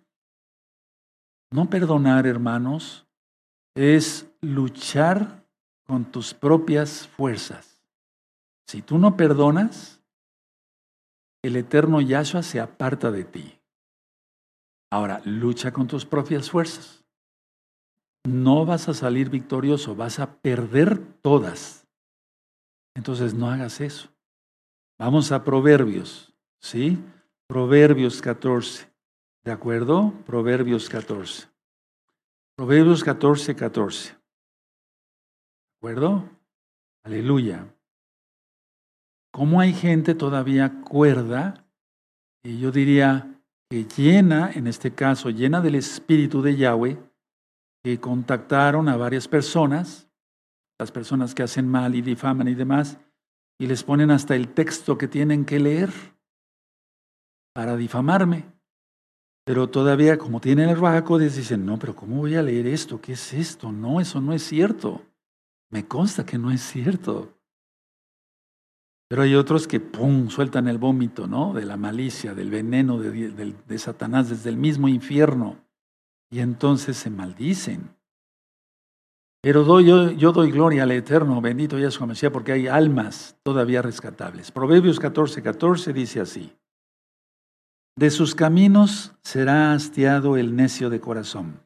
No perdonar, hermanos, es luchar con tus propias fuerzas. Si tú no perdonas, el eterno Yahshua se aparta de ti. Ahora, lucha con tus propias fuerzas. No vas a salir victorioso, vas a perder todas. Entonces no hagas eso. Vamos a Proverbios, ¿sí? Proverbios 14. ¿De acuerdo? Proverbios 14. Proverbios 14, 14. ¿De acuerdo? Aleluya. ¿Cómo hay gente todavía cuerda? Y yo diría que llena, en este caso, llena del Espíritu de Yahweh, que contactaron a varias personas, las personas que hacen mal y difaman y demás, y les ponen hasta el texto que tienen que leer para difamarme. Pero todavía, como tienen el Rahakodes, dicen, no, pero ¿cómo voy a leer esto? ¿Qué es esto? No, eso no es cierto. Me consta que no es cierto. Pero hay otros que, ¡pum!, sueltan el vómito, ¿no? De la malicia, del veneno de, Satanás desde el mismo infierno. Y entonces se maldicen. Pero doy, yo, doy gloria al Eterno, bendito Yahshua Mesías, porque hay almas todavía rescatables. Proverbios 14, 14 dice así. De sus caminos será hastiado el necio de corazón,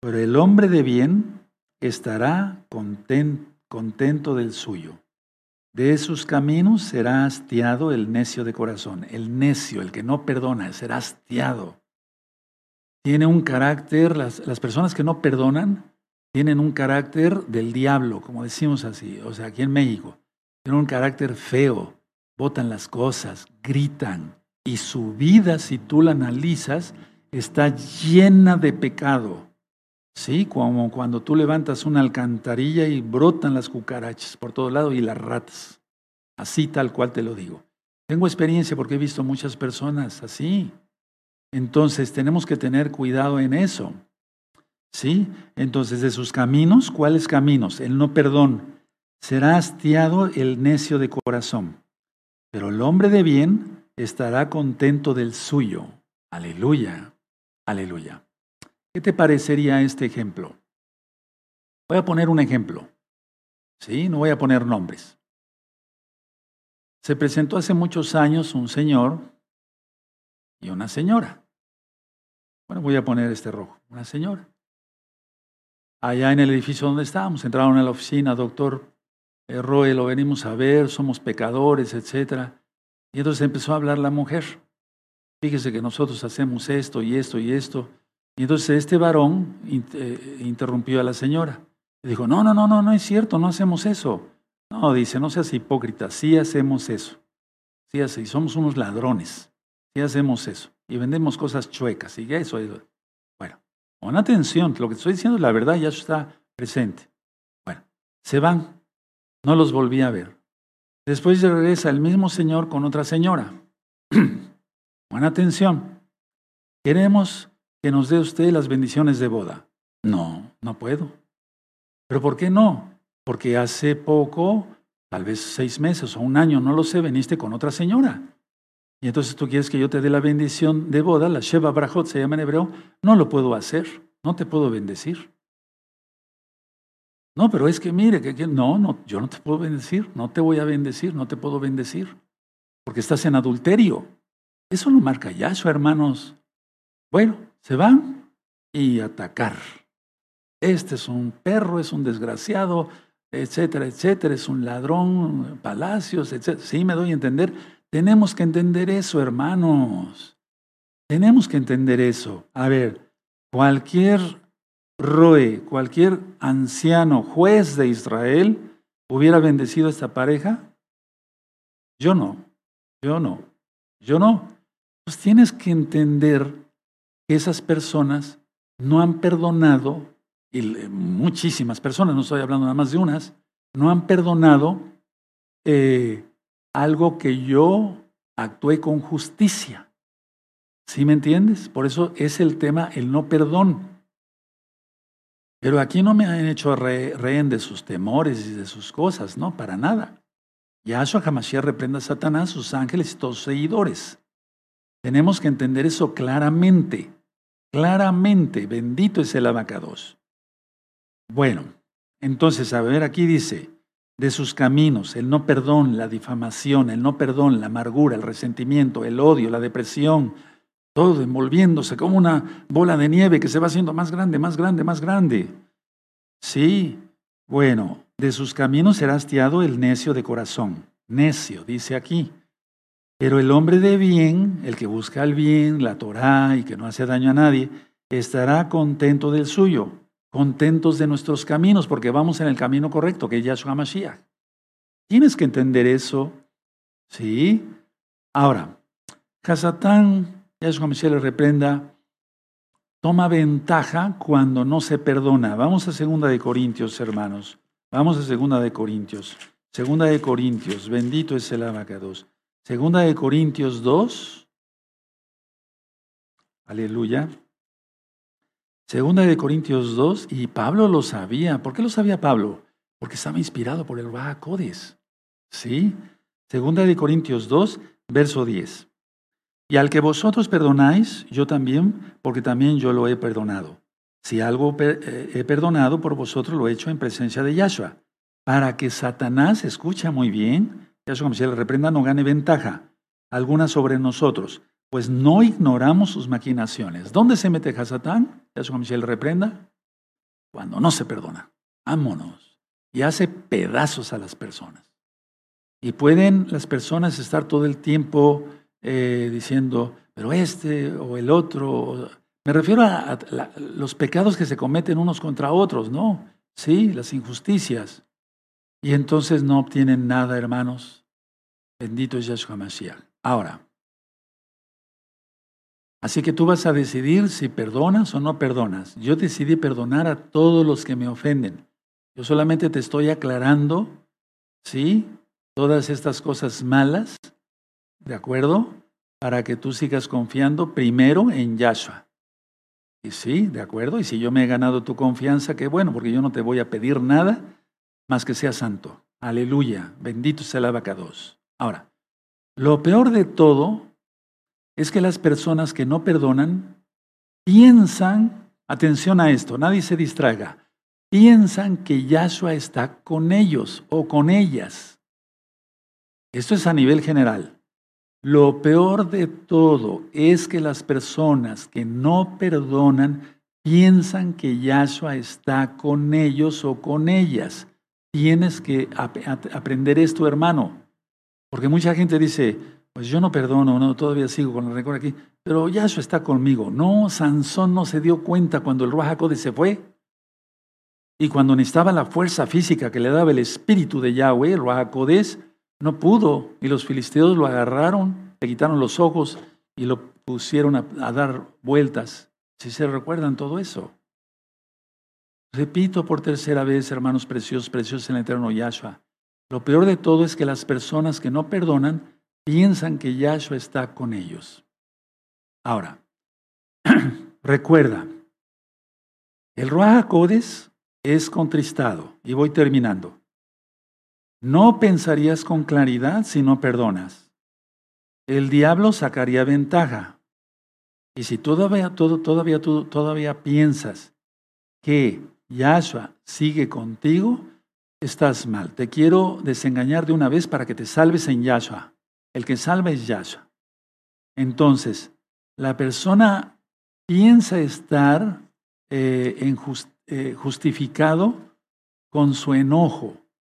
pero el hombre de bien estará contento del suyo. De sus caminos será hastiado el necio de corazón. El necio, el que no perdona, será hastiado. Tiene un carácter, las, las personas que no perdonan, tienen un carácter del diablo, como decimos así, o sea, aquí en México. Tienen un carácter feo, botan las cosas, gritan, y su vida, si tú la analizas, está llena de pecado. Sí, como cuando tú levantas una alcantarilla y brotan las cucarachas por todo lado y las ratas. Así tal cual te lo digo. Tengo experiencia porque he visto muchas personas así. Entonces tenemos que tener cuidado en eso. ¿Sí? Entonces, de sus caminos, ¿cuáles caminos? El no perdón. Será hastiado el necio de corazón. Pero el hombre de bien estará contento del suyo. Aleluya. Aleluya. ¿Qué te parecería este ejemplo? Voy a poner un ejemplo. ¿Sí? No voy a poner nombres. Se presentó hace muchos años un señor y una señora. Bueno, voy a poner este rojo. Una señora allá en el edificio donde estábamos. Entraron a la oficina, doctor eh, Roe, lo venimos a ver, somos pecadores, etc. Y entonces empezó a hablar la mujer. Fíjese que nosotros hacemos esto y esto y esto. Y entonces este varón eh, interrumpió a la señora. Dijo, no, no, no, no, no es cierto, no hacemos eso. No, dice, no seas hipócrita, sí hacemos eso. Sí, así, somos unos ladrones. Sí hacemos eso. Y vendemos cosas chuecas. Y eso, Pon atención, lo que estoy diciendo es la verdad, ya está presente. Bueno, se van, no los volví a ver. Después regresa el mismo señor con otra señora. [clears throat] Pon atención, queremos que nos dé usted las bendiciones de boda. No, no puedo. ¿Pero por qué no? Porque hace poco, tal vez seis meses o un año, no lo sé, veniste con otra señora. Y entonces tú quieres que yo te dé la bendición de boda, la Sheva Brachot se llama en hebreo, no lo puedo hacer, no te puedo bendecir. No, pero es que mire, que, no, no, yo no te puedo bendecir, no te voy a bendecir, no te puedo bendecir, porque estás en adulterio. Eso lo marca Yahshua, hermanos. Bueno, se van y atacar. Este es un perro, es un desgraciado, etcétera, etcétera, es un ladrón, palacios, etcétera. Sí, me doy a entender tenemos que entender eso, hermanos. Tenemos que entender eso. A ver, cualquier roe, cualquier anciano, juez de Israel, hubiera bendecido a esta pareja. Yo no, yo no, yo no. Pues tienes que entender esas personas no han perdonado, y muchísimas personas, no estoy hablando nada más de unas, no han perdonado eh, algo que yo actué con justicia. ¿Sí me entiendes? Por eso es el tema, el no perdón. Pero aquí no me han hecho rehén de sus temores y de sus cosas, no, para nada. Yahshua Hamashiach reprenda a Satanás, sus ángeles y todos sus seguidores. Tenemos que entender eso claramente, claramente. Bendito es el abacados. Bueno, entonces, a ver, aquí dice, de sus caminos, el no perdón, la difamación, el no perdón, la amargura, el resentimiento, el odio, la depresión, todo envolviéndose como una bola de nieve que se va haciendo más grande, más grande, más grande. Sí, bueno, de sus caminos será hastiado el necio de corazón. Necio, dice aquí. Pero el hombre de bien, el que busca el bien, la Torah y que no hace daño a nadie, estará contento del suyo, contentos de nuestros caminos, porque vamos en el camino correcto, que es Yahshua Mashiach. Tienes que entender eso. ¿Sí? Ahora, Hasatán, Yahshua Mashiach le reprenda, toma ventaja cuando no se perdona. Vamos a segunda de Corintios, hermanos. Vamos a segunda de Corintios. Segunda de Corintios, bendito es el abacados. Segunda de Corintios 2. Aleluya. Segunda de Corintios 2, y Pablo lo sabía. ¿Por qué lo sabía Pablo? Porque estaba inspirado por el Codes. ¿Sí? Segunda de Corintios 2, verso 10. Y al que vosotros perdonáis, yo también, porque también yo lo he perdonado. Si algo eh, he perdonado por vosotros, lo he hecho en presencia de Yahshua, para que Satanás, escucha muy bien, Yahshua si le reprenda, no gane ventaja alguna sobre nosotros, pues no ignoramos sus maquinaciones. ¿Dónde se mete Hasatán? Yahshua Michel reprenda. Cuando no se perdona. Ámonos. Y hace pedazos a las personas. Y pueden las personas estar todo el tiempo eh, diciendo, pero este o el otro. Me refiero a, los pecados que se cometen unos contra otros, ¿no? Sí, las injusticias. Y entonces no obtienen nada, hermanos. Bendito es Yahshua Mashiach. Ahora, Así que tú vas a decidir si perdonas o no perdonas. Yo decidí perdonar a todos los que me ofenden. Yo solamente te estoy aclarando, ¿sí? Todas estas cosas malas, ¿de acuerdo? Para que tú sigas confiando primero en Yahshua. Y sí, de acuerdo. Y si yo me he ganado tu confianza, qué bueno, porque yo no te voy a pedir nada más que sea santo. Aleluya. Bendito sea el abacados. Ahora, lo peor de todo es que las personas que no perdonan piensan, atención a esto, nadie se distraiga, piensan que Yahshua está con ellos o con ellas. Esto es a nivel general. Lo peor de todo es que las personas que no perdonan piensan que Yahshua está con ellos o con ellas. Tienes que aprender esto, hermano. Porque mucha gente dice, pues yo no perdono, no, todavía sigo con el rencor aquí, pero Yahshua está conmigo. No, Sansón no se dio cuenta cuando el Ruach se fue. Y cuando necesitaba la fuerza física que le daba el espíritu de Yahweh, el Ruach no pudo. Y los filisteos lo agarraron, le quitaron los ojos y lo pusieron a dar vueltas. Si se recuerdan todo eso. Repito por tercera vez, hermanos preciosos, preciosos en el eterno Yahshua. Lo peor de todo es que las personas que no perdonan piensan que Yahshua está con ellos. Ahora, [clears throat] recuerda, el Ruach Codes es contristado, y voy terminando. No pensarías con claridad si no perdonas. El diablo sacaría ventaja. Y si todavía, todo, todavía, todavía piensas que Yahshua sigue contigo, estás mal. Te quiero desengañar de una vez para que te salves en Yahshua. El que salva es Yahshua. Entonces, la persona piensa estar eh, eh, justificado con su enojo.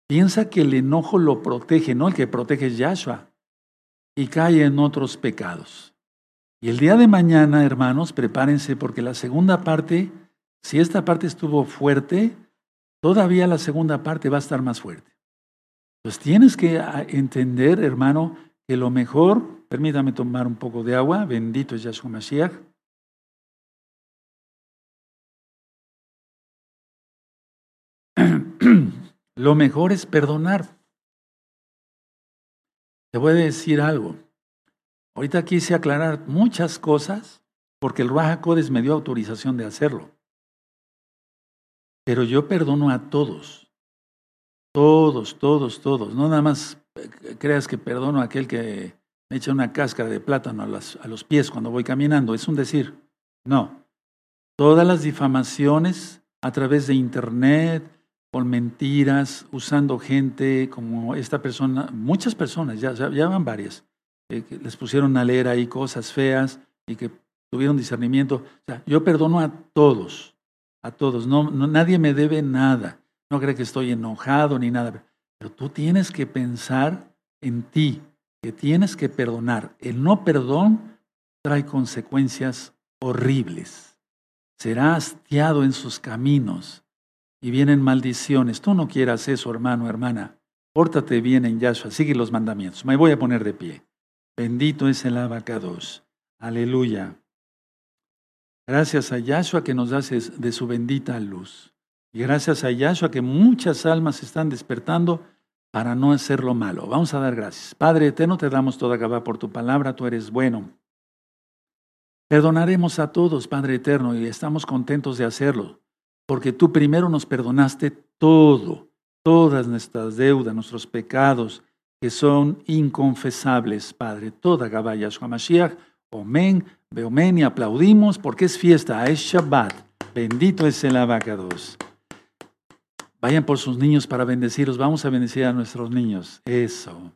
Piensa que el enojo lo protege, no el que protege es Yahshua. Y cae en otros pecados. Y el día de mañana, hermanos, prepárense porque la segunda parte, si esta parte estuvo fuerte, todavía la segunda parte va a estar más fuerte. Pues tienes que ah, entender, hermano, que lo mejor, permítame tomar un poco de agua, bendito es Yahshua Mashiach. [clears throat] Lo mejor es perdonar. Te voy a decir algo. Ahorita quise aclarar muchas cosas porque el Raja Codes me dio autorización de hacerlo. Pero yo perdono a todos. Todos, todos, todos. No nada más creas que perdono a aquel que me echa una cáscara de plátano a, los pies cuando voy caminando. Es un decir. No. Todas las difamaciones a través de internet, con mentiras, usando gente como esta persona, muchas personas, ya, ya van varias, eh, que les pusieron a leer ahí cosas feas y que tuvieron discernimiento. O sea, yo perdono a todos, a todos, no, nadie me debe nada, no cree que estoy enojado ni nada, pero tú tienes que pensar en ti, que tienes que perdonar. El no perdón trae consecuencias horribles. Será hastiado en sus caminos y vienen maldiciones. Tú no quieras eso, hermano, hermana. Pórtate bien en Yahshua, sigue los mandamientos. Me voy a poner de pie. Bendito es el abacados. Aleluya. Gracias a Yahshua que nos hace de su bendita luz. Y gracias a Yahshua que muchas almas están despertando para no hacer lo malo. Vamos a dar gracias. Padre eterno, te damos toda Gabá por tu palabra, tú eres bueno. Perdonaremos a todos, Padre eterno, y estamos contentos de hacerlo, porque tú primero nos perdonaste todo, todas nuestras deudas, nuestros pecados, que son inconfesables, Padre. Toda Gabá Yahshua Mashiach, Omen, Beomen, y aplaudimos porque es fiesta, es Shabbat. Bendito es el abacados. Vayan por sus niños para bendecirlos. Vamos a bendecir a nuestros niños. Eso.